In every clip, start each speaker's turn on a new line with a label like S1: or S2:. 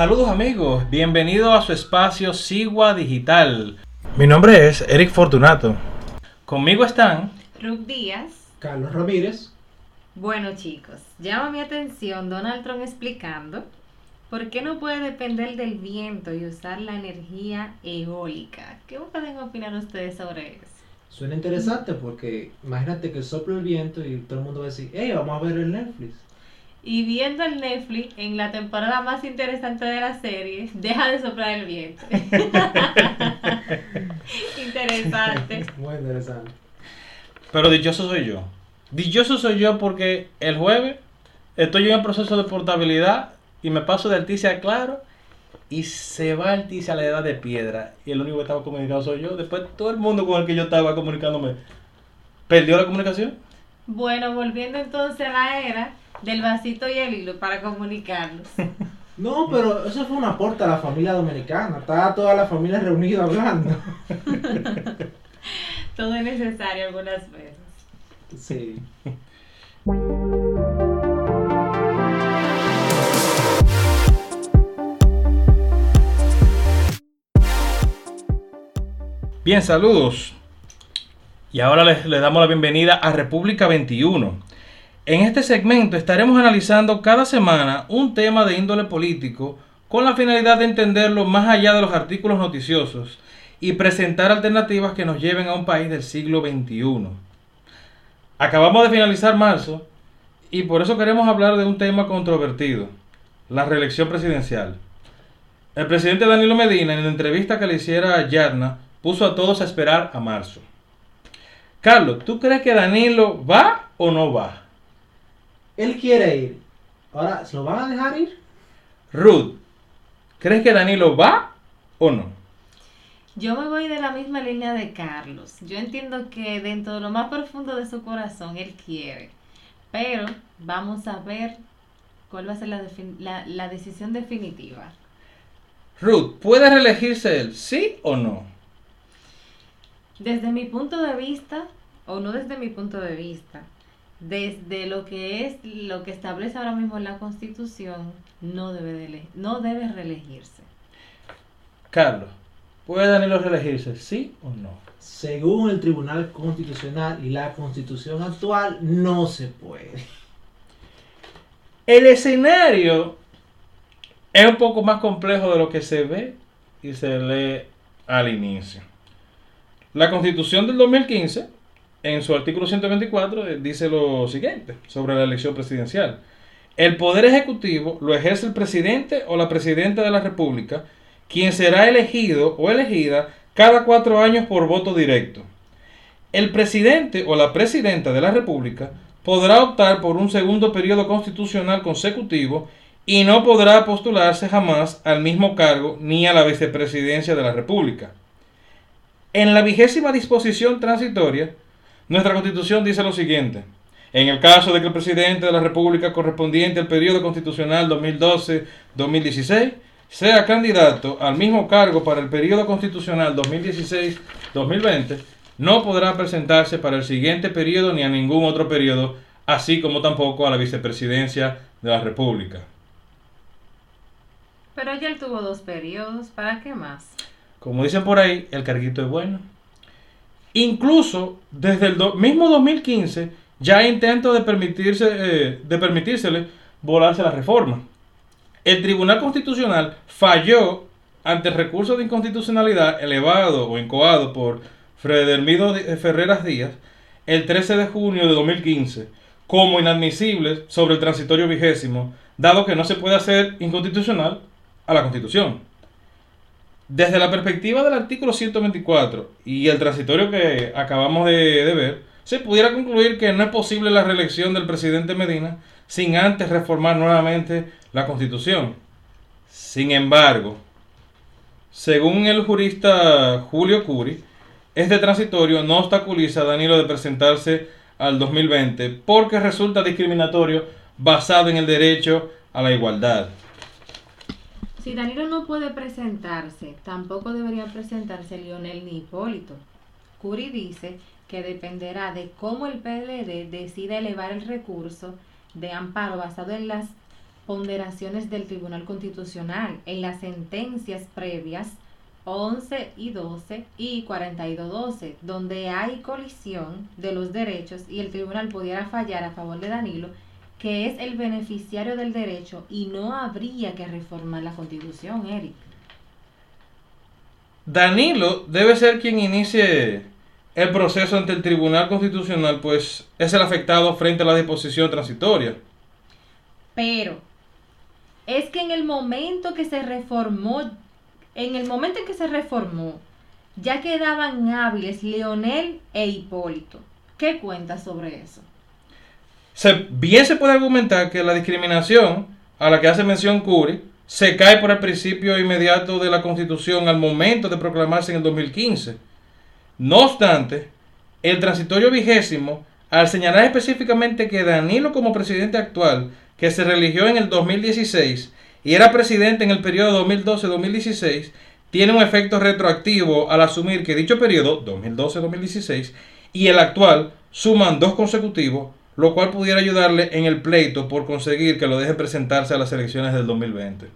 S1: Saludos amigos, bienvenido a su espacio Sigua Digital. Mi nombre es Eric Fortunato. Conmigo están
S2: Ruth Díaz.
S3: Carlos Ramírez.
S2: Bueno chicos, llama mi atención Donald Trump explicando por qué no puede depender del viento y usar la energía eólica. ¿Qué pueden opinar ustedes sobre eso?
S3: Suena interesante porque imagínate que sopla el viento y todo el mundo va a decir, hey, vamos a ver el Netflix.
S2: Y viendo el Netflix en la temporada más interesante de la serie, deja de soplar el viento. interesante.
S3: Muy interesante.
S1: Pero dichoso soy yo. Dichoso soy yo porque el jueves estoy en el proceso de portabilidad y me paso de Alticia a Claro y se va Alticia a la edad de piedra. Y el único que estaba comunicado soy yo. Después todo el mundo con el que yo estaba comunicándome perdió la comunicación.
S2: Bueno, volviendo entonces a la era del vasito y el hilo para comunicarnos.
S3: No, pero eso fue un aporte a la familia dominicana. Estaba toda la familia reunida hablando.
S2: Todo es necesario algunas veces.
S3: Sí.
S1: Bien, saludos. Y ahora les, les damos la bienvenida a República 21. En este segmento estaremos analizando cada semana un tema de índole político con la finalidad de entenderlo más allá de los artículos noticiosos y presentar alternativas que nos lleven a un país del siglo XXI. Acabamos de finalizar marzo y por eso queremos hablar de un tema controvertido, la reelección presidencial. El presidente Danilo Medina, en la entrevista que le hiciera a Yarna, puso a todos a esperar a marzo. Carlos, ¿tú crees que Danilo va o no va?
S3: Él quiere ir. Ahora, ¿se lo van a dejar ir?
S1: Ruth, ¿crees que Danilo va o no?
S2: Yo me voy de la misma línea de Carlos. Yo entiendo que dentro de lo más profundo de su corazón él quiere. Pero vamos a ver cuál va a ser la, defin- la- la decisión definitiva.
S1: Ruth, ¿puede reelegirse él, sí o no?
S2: Desde mi punto de vista, o no desde mi punto de vista, desde lo que es lo que establece ahora mismo la Constitución, no debe, de no debe reelegirse.
S1: Carlos, ¿puede Danilo reelegirse, sí o no?
S3: Según el Tribunal Constitucional y la Constitución actual, no se puede.
S1: El escenario es un poco más complejo de lo que se ve y se lee al inicio. La Constitución del 2015, en su artículo 124, eh, dice lo siguiente sobre la elección presidencial. El poder ejecutivo lo ejerce el presidente o la presidenta de la República, quien será elegido o elegida cada cuatro años por voto directo. El presidente o la presidenta de la República podrá optar por un segundo periodo constitucional consecutivo y no podrá postularse jamás al mismo cargo ni a la vicepresidencia de la República. En la vigésima disposición transitoria, nuestra Constitución dice lo siguiente. En el caso de que el presidente de la República correspondiente al periodo constitucional 2012-2016 sea candidato al mismo cargo para el periodo constitucional 2016-2020, no podrá presentarse para el siguiente periodo ni a ningún otro periodo, así como tampoco a la vicepresidencia de la República.
S2: Pero ya él tuvo dos periodos, ¿para qué más?
S1: Como dicen por ahí, el carguito es bueno. Incluso desde el mismo 2015 ya hay de, permitirse, eh, de permitírsele volarse la reforma. El Tribunal Constitucional falló ante el recurso de inconstitucionalidad elevado o incoado por Fredermido Di- Ferreras Díaz el 13 de junio de 2015 como inadmisible sobre el transitorio vigésimo, dado que no se puede hacer inconstitucional a la Constitución. Desde la perspectiva del artículo 124 y el transitorio que acabamos de, ver, se pudiera concluir que no es posible la reelección del presidente Medina sin antes reformar nuevamente la Constitución. Sin embargo, según el jurista Julio Curi, este transitorio no obstaculiza a Danilo de presentarse al 2020 porque resulta discriminatorio basado en el derecho a la igualdad.
S2: Si Danilo no puede presentarse, tampoco debería presentarse Lionel ni Hipólito. Curi dice que dependerá de cómo el PLD decida elevar el recurso de amparo basado en las ponderaciones del Tribunal Constitucional en las sentencias previas 11 y 12 y 42-12, donde hay colisión de los derechos y el tribunal pudiera fallar a favor de Danilo, que es el beneficiario del derecho y no habría que reformar la constitución, Eric.
S1: Danilo debe ser quien inicie el proceso ante el Tribunal Constitucional, pues es el afectado frente a la disposición transitoria.
S2: Pero es que en el momento que se reformó, en el momento en que se reformó, ya quedaban hábiles Leonel e Hipólito. ¿Qué cuentas sobre eso?
S1: Se, bien se puede argumentar que la discriminación a la que hace mención Curi se cae por el principio inmediato de la Constitución al momento de proclamarse en el 2015. No obstante, el transitorio vigésimo, al señalar específicamente que Danilo como presidente actual, que se religió en el 2016 y era presidente en el periodo 2012-2016, tiene un efecto retroactivo al asumir que dicho periodo, 2012-2016, y el actual suman dos consecutivos, lo cual pudiera ayudarle en el pleito por conseguir que lo deje presentarse a las elecciones del 2020.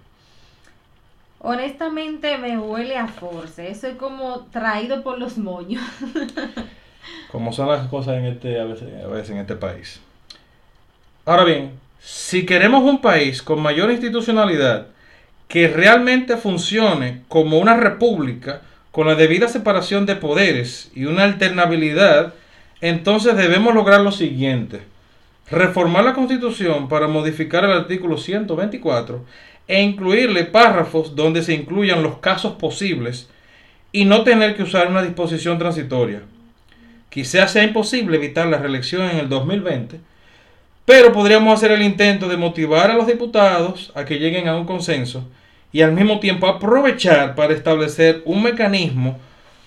S2: Honestamente me huele a force, eso es como traído por los moños.
S1: Como son las cosas en este, a veces, a veces en este país. Ahora bien, si queremos un país con mayor institucionalidad que realmente funcione como una república con la debida separación de poderes y una alternabilidad, entonces debemos lograr lo siguiente. Reformar la constitución para modificar el artículo 124 e incluirle párrafos donde se incluyan los casos posibles y no tener que usar una disposición transitoria. Quizás sea imposible evitar la reelección en el 2020, pero podríamos hacer el intento de motivar a los diputados a que lleguen a un consenso y al mismo tiempo aprovechar para establecer un mecanismo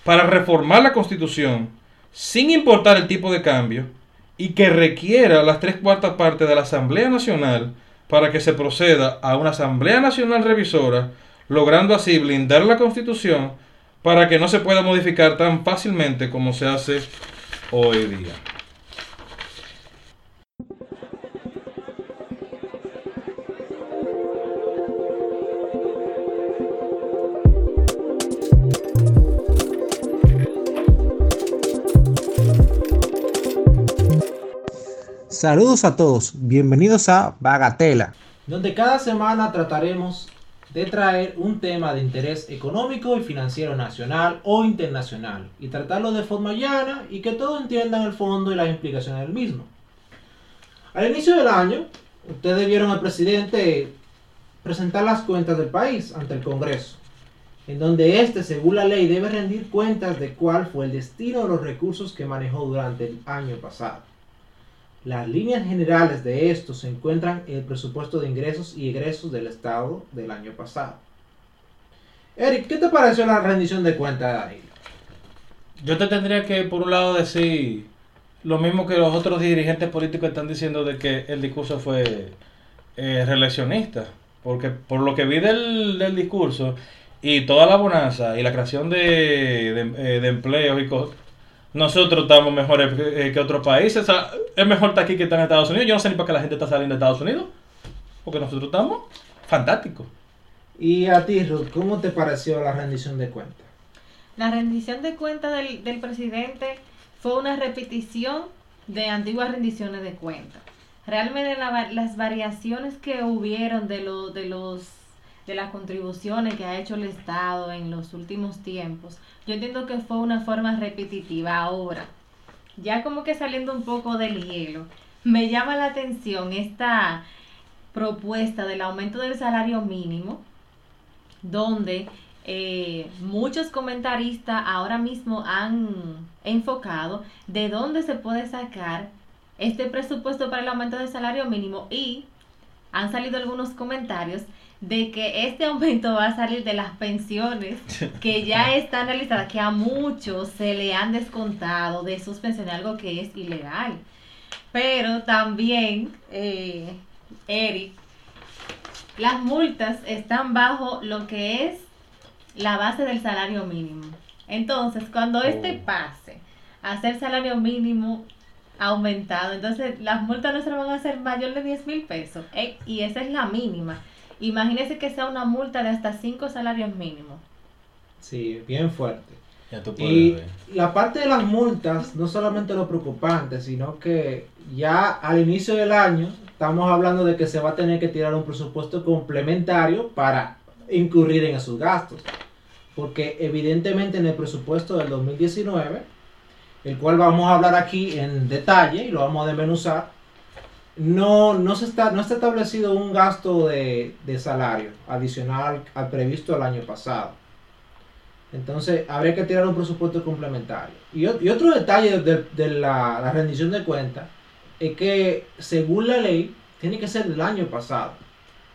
S1: para reformar la constitución sin importar el tipo de cambio y que requiera las tres cuartas partes de la Asamblea Nacional para que se proceda a una Asamblea Nacional Revisora, logrando así blindar la Constitución para que no se pueda modificar tan fácilmente como se hace hoy día.
S3: Saludos a todos, bienvenidos a Bagatela, donde cada semana trataremos de traer un tema de interés económico y financiero nacional o internacional y tratarlo de forma llana y que todos entiendan el fondo y las implicaciones del mismo. Al inicio del año, ustedes vieron al presidente presentar las cuentas del país ante el Congreso, en donde éste, según la ley, debe rendir cuentas de cuál fue el destino de los recursos que manejó durante el año pasado. Las líneas generales de esto se encuentran en el presupuesto de ingresos y egresos del Estado del año pasado. Eric, ¿qué te pareció la rendición de cuentas de
S1: Yo te tendría que, por un lado, decir lo mismo que los otros dirigentes políticos están diciendo de que el discurso fue eh, reeleccionista. Porque por lo que vi del, del, discurso y toda la bonanza y la creación de, de, eh, de empleos y cosas nosotros estamos mejores que, que, otros países. O sea, es mejor estar aquí que estar en Estados Unidos. Yo no sé ni para qué la gente está saliendo de Estados Unidos. Porque nosotros estamos fantásticos.
S3: Y a ti, Ruth, ¿cómo te pareció la rendición de cuentas?
S2: La rendición de cuentas del, del presidente fue una repetición de antiguas rendiciones de cuentas. Realmente la, las variaciones que hubieron de, lo, de los de las contribuciones que ha hecho el Estado en los últimos tiempos, yo entiendo que fue una forma repetitiva. Ahora, ya como que saliendo un poco del hielo, me llama la atención esta propuesta del aumento del salario mínimo, donde eh, muchos comentaristas ahora mismo han enfocado de dónde se puede sacar este presupuesto para el aumento del salario mínimo y han salido algunos comentarios de que este aumento va a salir de las pensiones que ya están realizadas, que a muchos se le han descontado de sus pensiones, algo que es ilegal. Pero también, eh, Eric, las multas están bajo lo que es la base del salario mínimo. Entonces, cuando este pase a ser salario mínimo, aumentado. Entonces, las multas nuestras van a ser mayor de 10 mil pesos. Y esa es la mínima. Imagínese que sea una multa de hasta 5 salarios mínimos.
S3: Sí, bien fuerte.
S1: Ya tú puedes
S3: Y
S1: ver.
S3: la parte de las multas, no solamente lo preocupante, sino que ya al inicio del año estamos hablando de que se va a tener que tirar un presupuesto complementario para incurrir en esos gastos. Porque evidentemente en el presupuesto del 2019, el cual vamos a hablar aquí en detalle y lo vamos a desmenuzar, no, no, se está, no está establecido un gasto de, de salario adicional al previsto el año pasado. Entonces, habría que tirar un presupuesto complementario. Y, y otro detalle de, de la, la rendición de cuentas es que, según la ley, tiene que ser del año pasado.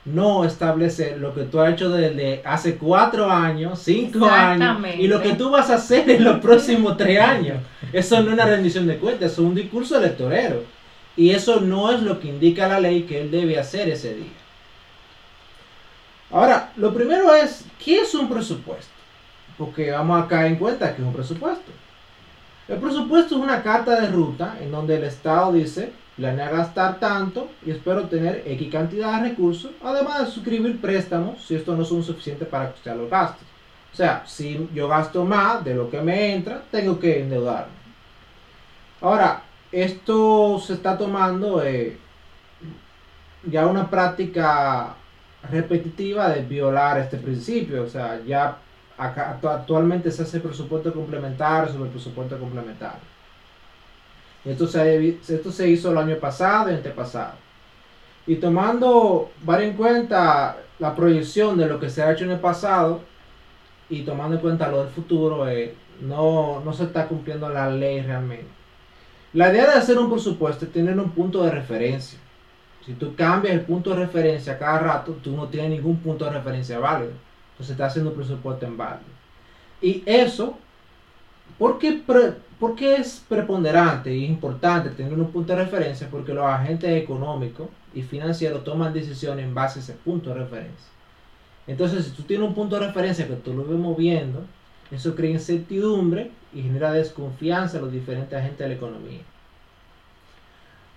S3: No establecer lo que tú has hecho desde hace cuatro años, cinco años, y lo que tú vas a hacer en los próximos tres años. Eso no es una rendición de cuentas, eso es un discurso electorero. Y eso no es lo que indica la ley que él debe hacer ese día. Ahora, lo primero es, ¿qué es un presupuesto? Porque vamos a caer en cuenta que es un presupuesto. El presupuesto es una carta de ruta en donde el Estado dice, planea gastar tanto y espero tener X cantidad de recursos, además de suscribir préstamos si estos no son suficientes para costear los gastos. O sea, si yo gasto más de lo que me entra, tengo que endeudarme. Ahora, esto se está tomando eh, ya una práctica repetitiva de violar este principio. O sea, ya actualmente se hace presupuesto complementario sobre presupuesto complementario. Esto se, hizo el año pasado y antepasado. Y tomando var en cuenta la proyección de lo que se ha hecho en el pasado y tomando en cuenta lo del futuro, eh, no, no se está cumpliendo la ley realmente. La idea de hacer un presupuesto es tener un punto de referencia. Si tú cambias el punto de referencia cada rato, tú no tienes ningún punto de referencia válido. Entonces estás haciendo un presupuesto en válido. Y eso, ¿por qué, por qué es preponderante y importante tener un punto de referencia? Porque los agentes económicos y financieros toman decisiones en base a ese punto de referencia. Entonces, si tú tienes un punto de referencia que tú lo ves moviendo, eso crea incertidumbre y genera desconfianza en los diferentes agentes de la economía.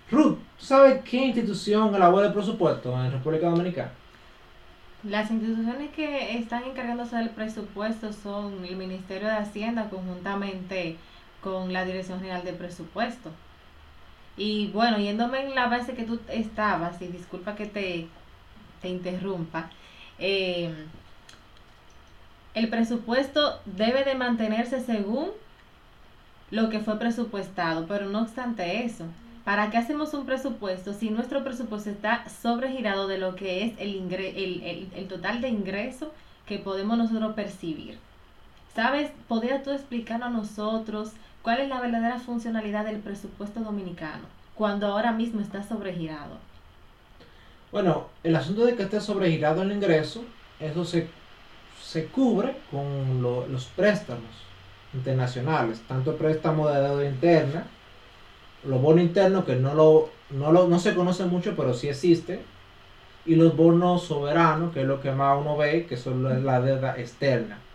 S3: Ruth, ¿tú sabes qué institución elabora el presupuesto en República Dominicana?
S2: Las instituciones que están encargándose del presupuesto son el Ministerio de Hacienda conjuntamente con la Dirección General de Presupuesto. Y bueno, yéndome en la base que tú estabas, y disculpa que te, te interrumpa, eh, el presupuesto debe de mantenerse según lo que fue presupuestado, pero no obstante eso, ¿para qué hacemos un presupuesto si nuestro presupuesto está sobregirado de lo que es el, el, el total de ingreso que podemos nosotros percibir? ¿Sabes? ¿Podrías tú explicarnos a nosotros cuál es la verdadera funcionalidad del presupuesto dominicano cuando ahora mismo está sobregirado?
S3: Bueno, el asunto de que esté sobregirado el ingreso, eso se, se cubre con lo- los préstamos internacionales, tanto préstamos de deuda interna, los bonos internos que no, lo, no, lo, no se conoce mucho, pero sí existe, y los bonos soberanos, que es lo que más uno ve, que son la deuda externa.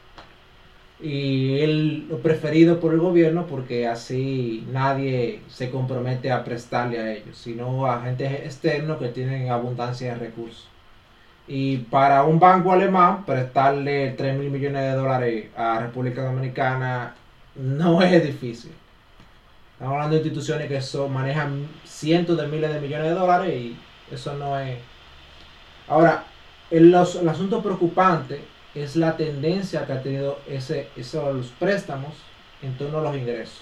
S3: Y el, lo preferido por el gobierno porque así nadie se compromete a prestarle a ellos, sino a agentes externos que tienen abundancia de recursos. Y para un banco alemán, prestarle 3 mil millones de dólares a República Dominicana no es difícil. Estamos hablando de instituciones que manejan cientos de miles de millones de dólares y eso no es... Ahora, el, asunto preocupante es la tendencia que ha tenido ese, esos préstamos en torno a los ingresos.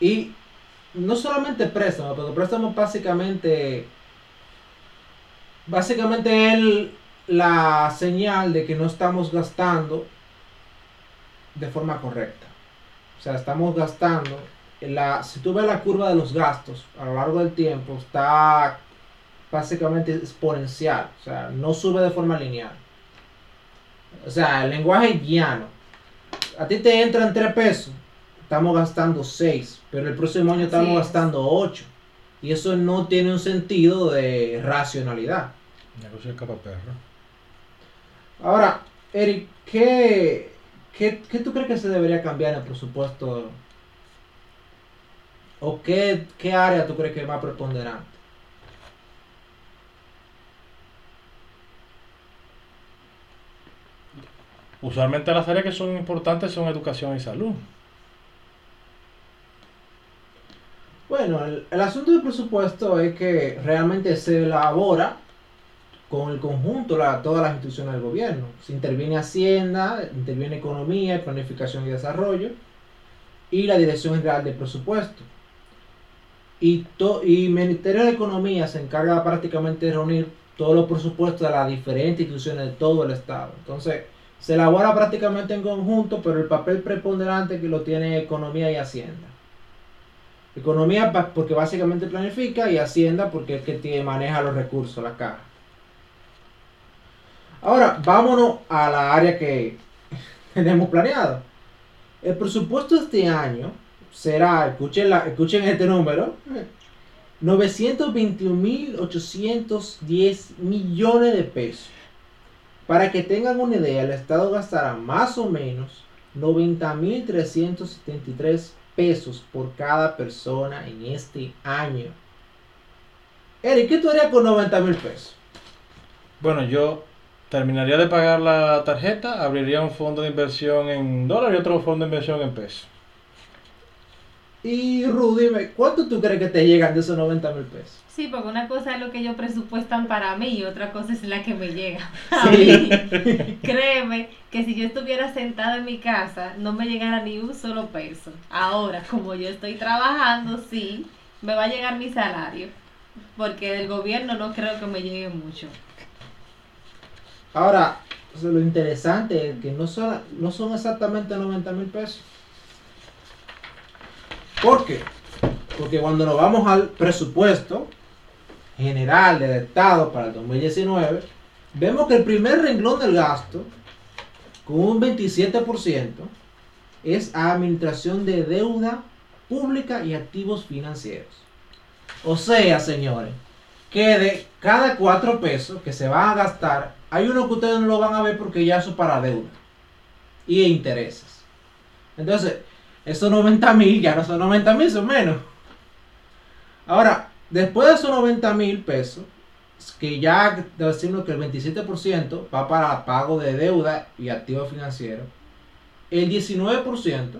S3: Y no solamente préstamos, pero préstamos básicamente, básicamente es la señal de que no estamos gastando de forma correcta. O sea, estamos gastando, en la, si tú ves la curva de los gastos a lo largo del tiempo, está básicamente exponencial, o sea, no sube de forma lineal. O sea, el lenguaje llano. A ti te entran 3 pesos, estamos gastando 6, pero el próximo año estamos
S2: es.
S3: gastando 8. Y eso no tiene un sentido de racionalidad.
S1: Negocio de capa perro.
S3: Ahora, Eric, ¿qué, qué, qué tú crees que se debería cambiar en el presupuesto ¿O qué, qué área tú crees que es más preponderante?
S1: Usualmente las áreas que son importantes son educación y salud.
S3: Bueno, el, asunto del presupuesto es que realmente se elabora con el conjunto, la, todas las instituciones del gobierno. Se interviene Hacienda, interviene Economía, Planificación y Desarrollo y la Dirección General de Presupuesto. Y, to, y Ministerio de Economía se encarga prácticamente de reunir todos los presupuestos de las diferentes instituciones de todo el Estado. Entonces, se elabora prácticamente en conjunto, pero el papel preponderante que lo tiene Economía y Hacienda. Economía porque básicamente planifica y Hacienda porque es que maneja los recursos, la caja. Ahora, vámonos a la área que tenemos planeado. El presupuesto de este año será, escuchen, escuchen este número, 921.810 millones de pesos. Para que tengan una idea, el Estado gastará más o menos 90.373 pesos por cada persona en este año. Eric, ¿qué tú harías con 90 mil pesos?
S1: Bueno, yo terminaría de pagar la tarjeta, abriría un fondo de inversión en dólares y otro fondo de inversión en pesos.
S3: Y Rudy, ¿cuánto tú crees que te llegan de esos 90 mil pesos?
S2: Sí, porque una cosa es lo que ellos presupuestan para mí y otra cosa es la que me llega a mí. Créeme que si yo estuviera sentada en mi casa no me llegara ni un solo peso. Ahora, como yo estoy trabajando, sí, me va a llegar mi salario. Porque del gobierno no creo que me llegue mucho.
S3: Ahora, lo interesante es que no son, no son exactamente 90 mil pesos. ¿Por qué? Porque cuando nos vamos al presupuesto general del Estado para el 2019, vemos que el primer renglón del gasto, con un 27%, es administración de deuda pública y activos financieros. O sea, señores, que de cada cuatro pesos que se van a gastar, hay uno que ustedes no lo van a ver porque ya eso es para deuda y intereses. Entonces, esos 90 mil ya no son 90 mil, son menos. Ahora, después de esos 90 mil pesos, que ya decimos que el 27% va para pago de deuda y activos financieros, el 19%,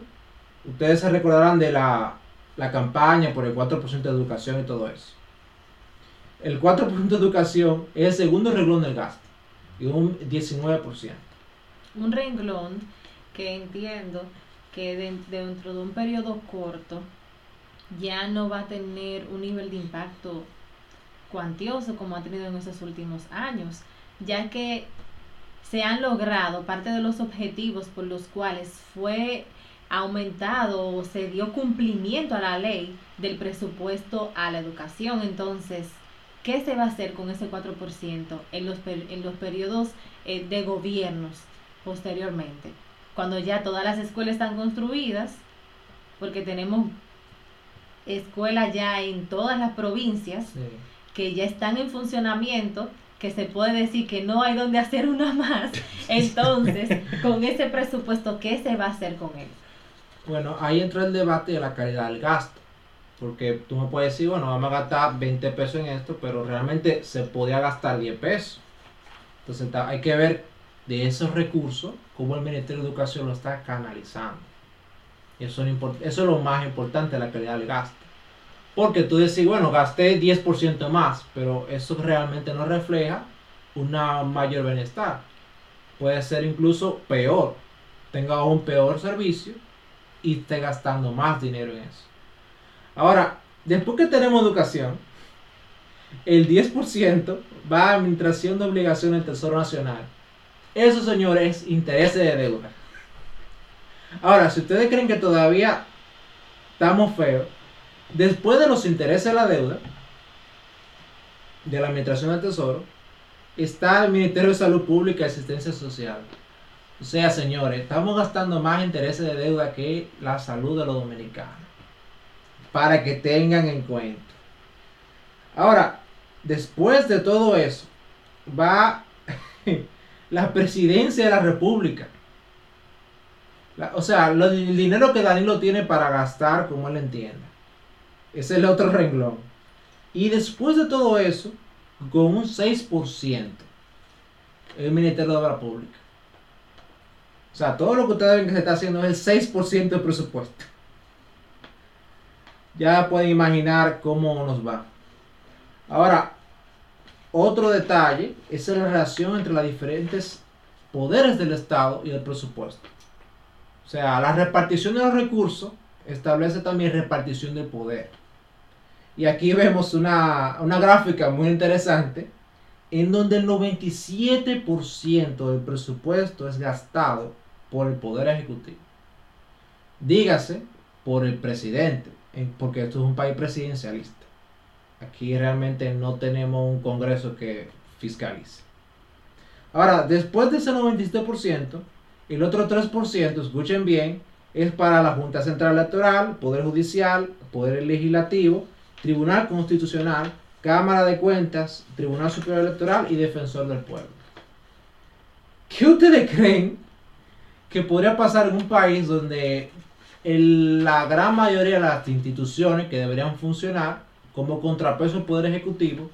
S3: ustedes se recordarán de la, la campaña por el 4% de educación y todo eso. El 4% de educación es el segundo renglón del gasto y un 19%.
S2: Un renglón que entiendo que dentro de un periodo corto ya no va a tener un nivel de impacto cuantioso como ha tenido en esos últimos años, ya que se han logrado parte de los objetivos por los cuales fue aumentado o se dio cumplimiento a la ley del presupuesto a la educación. Entonces, ¿qué se va a hacer con ese 4% en los, en los periodos eh, de gobiernos posteriormente? Cuando ya todas las escuelas están construidas, porque tenemos escuelas ya en todas las provincias que ya están en funcionamiento, que se puede decir que no hay donde hacer una más. Entonces, con ese presupuesto, ¿qué se va a hacer con él?
S3: Bueno, ahí entra el debate de la calidad del gasto. Porque tú me puedes decir, bueno, vamos a gastar 20 pesos en esto, pero realmente se podía gastar 10 pesos. Entonces hay que ver de esos recursos, cómo el Ministerio de Educación lo está canalizando. Eso, es lo más importante, la calidad del gasto. Porque tú decís, bueno, gasté 10% más, pero eso realmente no refleja un mayor bienestar. Puede ser incluso peor. Tenga un peor servicio y esté gastando más dinero en eso. Ahora, después que tenemos educación, el 10% va a administración de obligaciones del Tesoro Nacional eso, señores, intereses de deuda. Ahora, si ustedes creen que todavía estamos feos, después de los intereses de la deuda, de la Administración del Tesoro, está el Ministerio de Salud Pública y Asistencia Social. O sea, señores, estamos gastando más intereses de deuda que la salud de los dominicanos. Para que tengan en cuenta. Ahora, después de todo eso, va la presidencia de la república. o sea, el dinero que Danilo tiene para gastar como él entienda. es el otro renglón. Y después de todo eso, con un 6%, el Ministerio de Obra Pública. O sea, todo lo que ustedes ven que se está haciendo es el 6% del presupuesto. Ya pueden imaginar cómo nos va. Ahora, otro detalle es la relación entre los diferentes poderes del Estado y el presupuesto. O sea, la repartición de los recursos establece también repartición del poder. Y aquí vemos una, una gráfica muy interesante en donde el 97% del presupuesto es gastado por el Poder Ejecutivo. Dígase por el presidente, porque esto es un país presidencialista. Aquí realmente no tenemos un Congreso que fiscalice. Ahora, después de ese 97%, el otro 3%, escuchen bien, es para la Junta Central Electoral, Poder Judicial, Poder Legislativo, Tribunal Constitucional, Cámara de Cuentas, Tribunal Superior Electoral y Defensor del Pueblo. ¿Qué ustedes creen que podría pasar en un país donde la gran mayoría de las instituciones que deberían funcionar como contrapeso al Poder Ejecutivo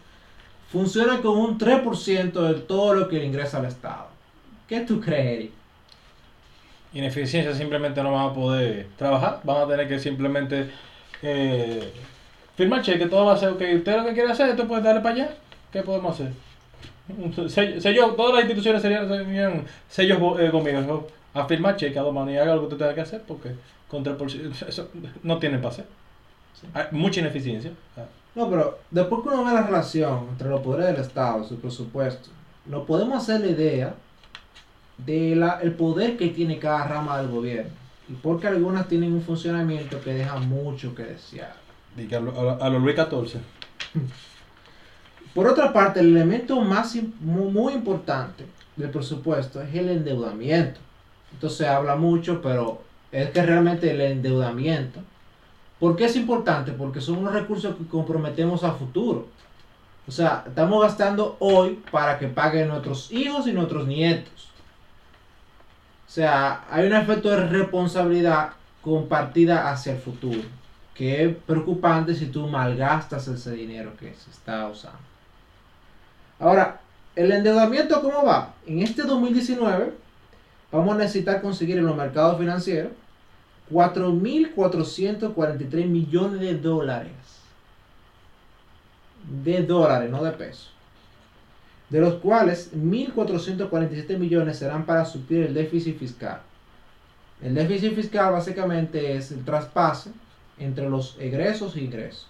S3: funcionan con un 3% de todo lo que ingresa al Estado? ¿Qué tú crees,
S1: Ineficiencia, simplemente no vamos a poder trabajar, vamos a tener que simplemente eh, firmar cheque, todo va a ser, ok, usted lo que quiere hacer, esto puede darle para allá, ¿qué podemos hacer? Sello, todas las instituciones serían, sellos eh, conmigo, a firmar cheque a y haga lo que usted tenga que hacer porque contra eso no tienen para Hay mucha ineficiencia.
S3: No, pero después que uno ve la relación entre los poderes del Estado, su presupuesto, no podemos hacer la idea del el poder que tiene cada rama del gobierno. Y porque algunas tienen un funcionamiento que deja mucho que desear.
S1: a los Luis XIV.
S3: Por otra parte, el elemento más muy, importante del presupuesto es el endeudamiento. Entonces se habla mucho, pero es que realmente el endeudamiento. ¿Por qué es importante? Porque son unos recursos que comprometemos a futuro. O sea, estamos gastando hoy para que paguen nuestros hijos y nuestros nietos. O sea, hay un efecto de responsabilidad compartida hacia el futuro, que es preocupante si tú malgastas ese dinero que se está usando. Ahora, el endeudamiento, ¿cómo va? En este 2019 vamos a necesitar conseguir en los mercados financieros 4.443 millones de dólares. De dólares, no de pesos de los cuales 1.447 millones serán para suplir el déficit fiscal. El déficit fiscal básicamente es el traspase entre los egresos e ingresos.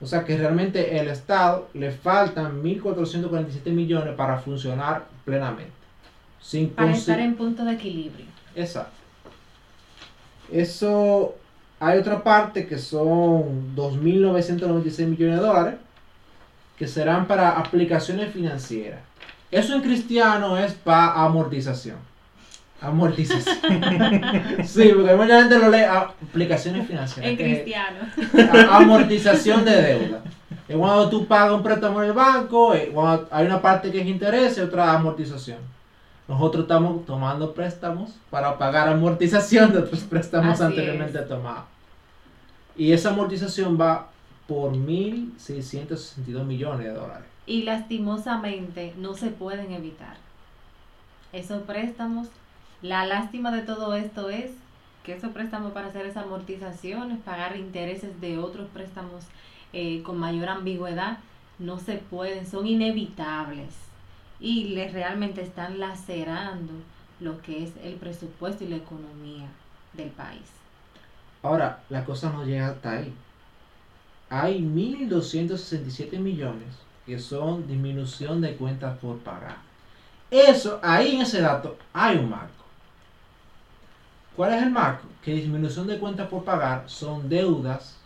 S3: O sea que realmente el Estado le faltan 1.447 millones para funcionar plenamente.
S2: Sin para estar en punto de equilibrio.
S3: Exacto. Eso, hay otra parte que son 2.996 millones de dólares que serán para aplicaciones financieras. Eso en cristiano es para amortización. Amortización. sí, porque mucha gente lo lee aplicaciones financieras.
S2: En cristiano.
S3: amortización de deuda. Es cuando tú pagas un préstamo en el banco, hay una parte que es interés y otra amortización. Nosotros estamos tomando préstamos para pagar amortización de otros préstamos anteriormente tomados. Y esa amortización va por 1.662 millones de dólares.
S2: Y lastimosamente no se pueden evitar. Esos préstamos, la lástima de todo esto es que esos préstamos para hacer esas amortizaciones, pagar intereses de otros préstamos eh, con mayor ambigüedad, no se pueden, son inevitables y les realmente están lacerando lo que es el presupuesto y la economía del país.
S3: Ahora, la cosa no llega hasta ahí hay 1.267 millones que son disminución de cuentas por pagar. Eso, ahí en ese dato hay un marco. ¿Cuál es el marco? Que disminución de cuentas por pagar son deudas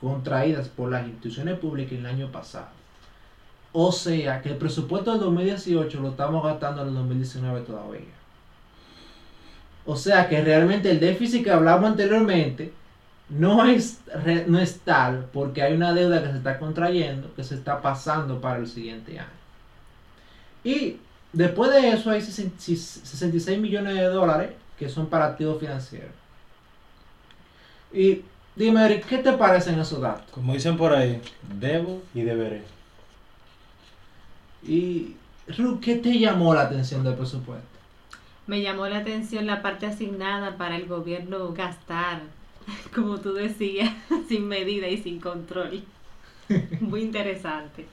S3: contraídas por las instituciones públicas el año pasado. O sea, que el presupuesto del 2018 lo estamos gastando en el 2019 todavía. O sea, que realmente el déficit que hablamos anteriormente no es, no es tal porque hay una deuda que se está contrayendo, que se está pasando para el siguiente año. Y después de eso hay 66 millones de dólares que son para activos financieros. Y Dime, Eric, ¿qué te parecen esos datos?
S1: Como dicen por ahí, debo y deberé.
S3: Y, Ru, ¿qué te llamó la atención del presupuesto?
S2: Me llamó la atención la parte asignada para el gobierno gastar, como tú decías, sin medida y sin control. Muy interesante.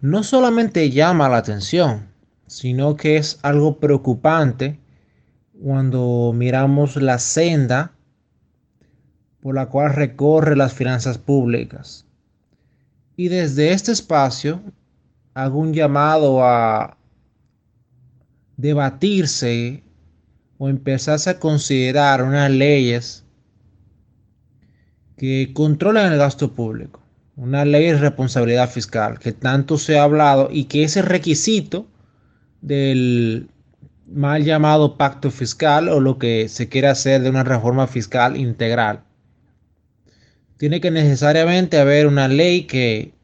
S3: No solamente llama la atención, sino que es algo preocupante cuando miramos la senda por la cual recorre las finanzas públicas. Y desde este espacio hago un llamado a debatirse o empezarse a considerar unas leyes que controlen el gasto público. Una ley de responsabilidad fiscal que tanto se ha hablado y que es el requisito del mal llamado pacto fiscal o lo que se quiere hacer de una reforma fiscal integral. Tiene que necesariamente haber una ley que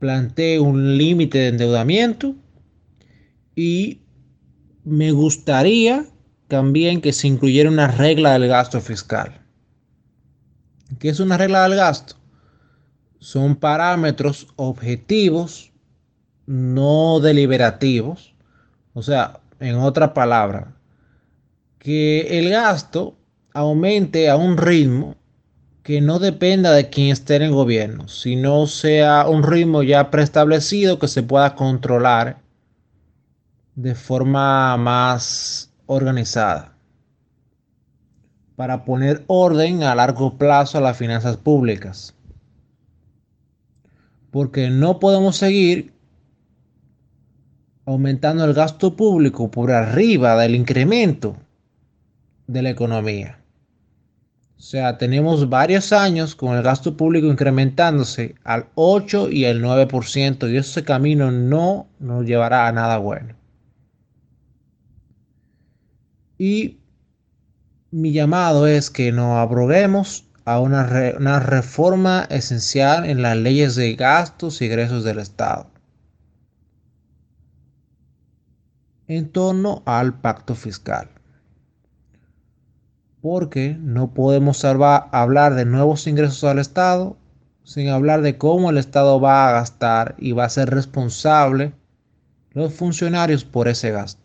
S3: plantee un límite de endeudamiento y me gustaría también que se incluyera una regla del gasto fiscal. ¿Qué es una regla del gasto? Son parámetros objetivos, no deliberativos. O sea, en otra palabra, que el gasto aumente a un ritmo que no dependa de quien esté en el gobierno, sino sea un ritmo ya preestablecido que se pueda controlar de forma más organizada para poner orden a largo plazo a las finanzas públicas. Porque no podemos seguir aumentando el gasto público por arriba del incremento de la economía. O sea, tenemos varios años con el gasto público incrementándose al 8 y el 9% y ese camino no nos llevará a nada bueno. Y mi llamado es que nos abroguemos a una, una reforma esencial en las leyes de gastos y egresos del Estado en torno al pacto fiscal porque no podemos hablar de nuevos ingresos al Estado sin hablar de cómo el Estado va a gastar y va a ser responsable los funcionarios por ese gasto.